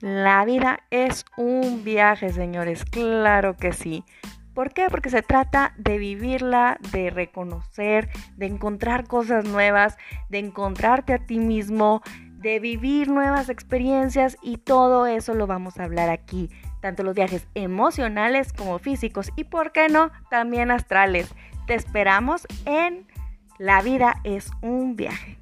La vida es un viaje, señores, claro que sí. ¿Por qué? Porque se trata de vivirla, de reconocer, de encontrar cosas nuevas, de encontrarte a ti mismo, de vivir nuevas experiencias y todo eso lo vamos a hablar aquí. Tanto los viajes emocionales como físicos y, ¿por qué no?, también astrales. Te esperamos en La vida es un viaje.